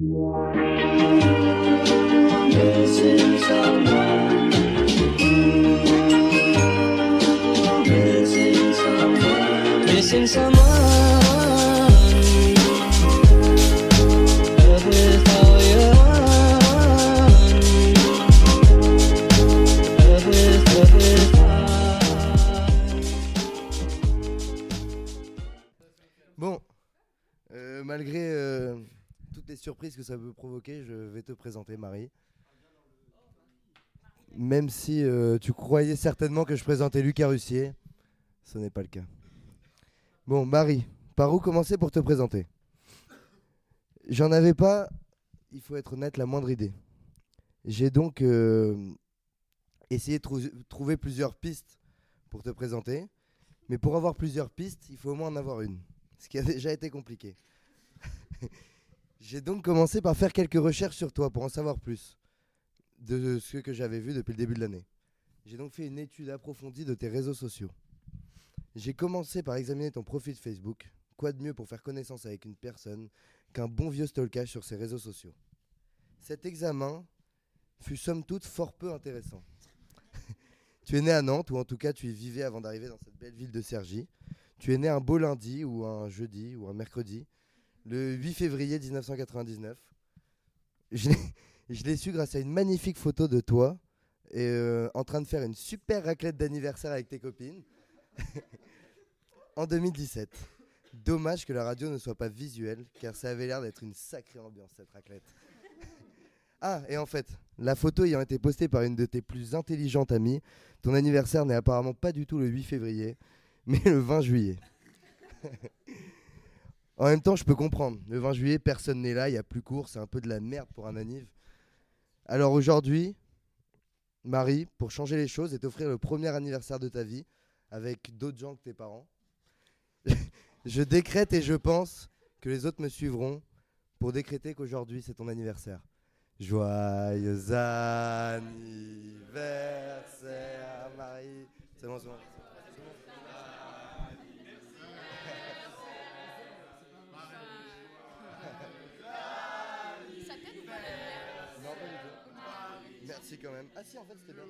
Bon, euh, malgré euh, toutes les surprises que ça peut provoquer, je vais te présenter Marie. Même si euh, tu croyais certainement que je présentais Lucas Russier, ce n'est pas le cas. Bon, Marie, par où commencer pour te présenter? J'en avais pas, il faut être honnête, la moindre idée. J'ai donc euh, essayé de trou- trouver plusieurs pistes pour te présenter. Mais pour avoir plusieurs pistes, il faut au moins en avoir une. Ce qui a déjà été compliqué. J'ai donc commencé par faire quelques recherches sur toi pour en savoir plus de ce que j'avais vu depuis le début de l'année. J'ai donc fait une étude approfondie de tes réseaux sociaux. J'ai commencé par examiner ton profil Facebook. Quoi de mieux pour faire connaissance avec une personne qu'un bon vieux stalkage sur ses réseaux sociaux? Cet examen fut somme toute fort peu intéressant. tu es né à Nantes, ou en tout cas tu y vivais avant d'arriver dans cette belle ville de Cergy. Tu es né un beau lundi, ou un jeudi, ou un mercredi, le 8 février 1999. Je l'ai- su grâce à une magnifique photo de toi et, euh, en train de faire une super raclette d'anniversaire avec tes copines en 2017. Dommage que la radio ne soit pas visuelle, car ça avait l'air d'être une sacrée ambiance cette raclette. Ah, et en fait, la photo ayant été postée par une de tes plus intelligentes amies, ton anniversaire n'est apparemment pas du tout le 8 février, mais le 20 juillet. En même temps, je peux comprendre. Le 20 juillet, personne n'est là, il y a plus court, c'est un peu de la merde pour un anniv. Alors aujourd'hui, Marie, pour changer les choses et t'offrir le premier anniversaire de ta vie avec d'autres gens que tes parents, je décrète et je pense que les autres me suivront pour décréter qu'aujourd'hui c'est ton anniversaire. Joyeux anniversaire, Marie. C'est bon. Ah si, en fait, c'était bien.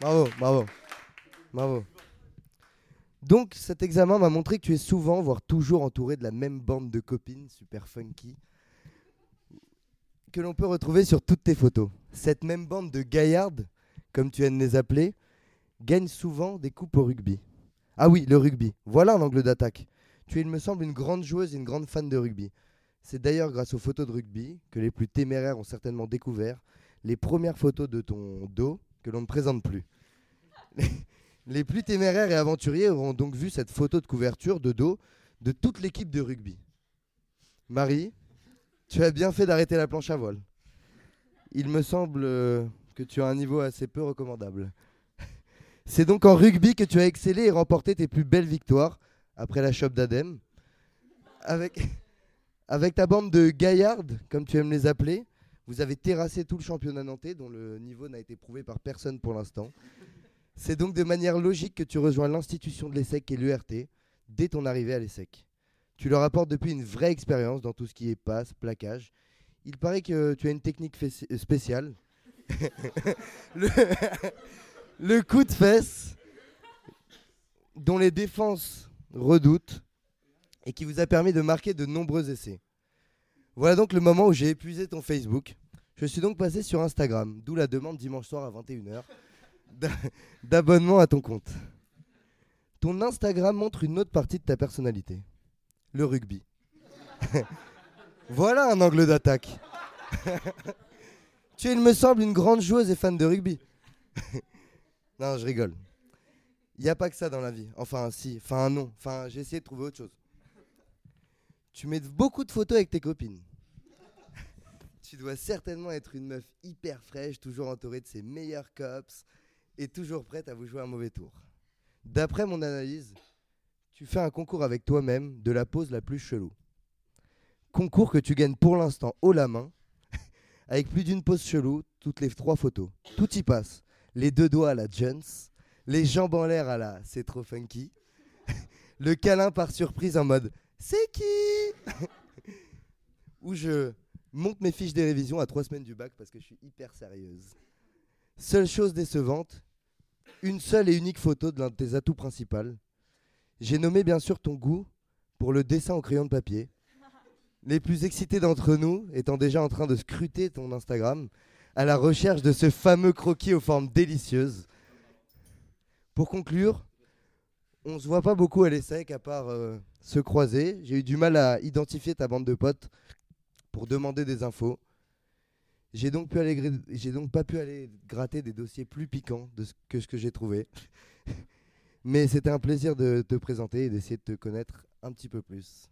Bravo, bravo. Bravo. Donc, cet examen m'a montré que tu es souvent, voire toujours entouré de la même bande de copines super funky que l'on peut retrouver sur toutes tes photos. Cette même bande de gaillardes, comme tu aimes les appeler, gagne souvent des coupes au rugby. Ah oui, le rugby. Voilà un angle d'attaque. Tu es, il me semble, une grande joueuse et une grande fan de rugby. C'est d'ailleurs grâce aux photos de rugby que les plus téméraires ont certainement découvert les premières photos de ton dos que l'on ne présente plus. Les, plus téméraires et aventuriers auront donc vu cette photo de couverture de dos de toute l'équipe de rugby. Marie, tu as bien fait d'arrêter la planche à voile. Il me semble euh, que tu as un niveau assez peu recommandable. C'est donc en rugby que tu as excellé et remporté tes plus belles victoires après la chope d'Adem. Avec, avec ta bande de gaillardes, comme tu aimes les appeler, vous avez terrassé tout le championnat nantais dont le niveau n'a été prouvé par personne pour l'instant. C'est donc de manière logique que tu rejoins l'institution de l'ESSEC et l'URT dès ton arrivée à l'ESSEC. Tu leur apportes depuis une vraie expérience dans tout ce qui est passe, plaquage. Il paraît que tu as une technique spéciale. le, le coup de fesse dont les défenses redoutent et qui vous a permis de marquer de nombreux essais. Voilà donc le moment où j'ai épuisé ton Facebook. Je suis donc passé sur Instagram, d'où la demande dimanche soir à 21h d'a- d'abonnement à ton compte. Ton Instagram montre une autre partie de ta personnalité, le rugby. voilà un angle d'attaque. tu es, il me semble, une grande joueuse et fan de rugby. non, je rigole. Il n'y a pas que ça dans la vie. Enfin, si. Enfin, non. Enfin, j'ai essayé de trouver autre chose. Tu mets beaucoup de photos avec tes copines. tu dois certainement être une meuf hyper fraîche, toujours entourée de ses meilleurs cops et toujours prête à vous jouer un mauvais tour. D'après mon analyse, tu fais un concours avec toi-même de la pose la plus chelou. Concours que tu gagnes pour l'instant haut la main, avec plus d'une pose chelou toutes les trois photos. Tout y passe. Les deux doigts à la Jones, Les jambes en l'air à la c'est trop funky. Le câlin par surprise en mode c'est qui? Où je monte mes fiches des révisions à trois semaines du bac parce que je suis hyper sérieuse. Seule chose décevante, une seule et unique photo de l'un de tes atouts principaux. J'ai nommé bien sûr ton goût pour le dessin au crayon de papier. Les plus excités d'entre nous étant déjà en train de scruter ton Instagram à la recherche de ce fameux croquis aux formes délicieuses. Pour conclure, on se voit pas beaucoup à l'ESSEC à part euh, se croiser. J'ai eu du mal à identifier ta bande de potes pour demander des infos. J'ai donc, pu aller j'ai donc pas pu aller gratter des dossiers plus piquants que ce que j'ai trouvé. Mais c'était un plaisir de te présenter et d'essayer de te connaître un petit peu plus.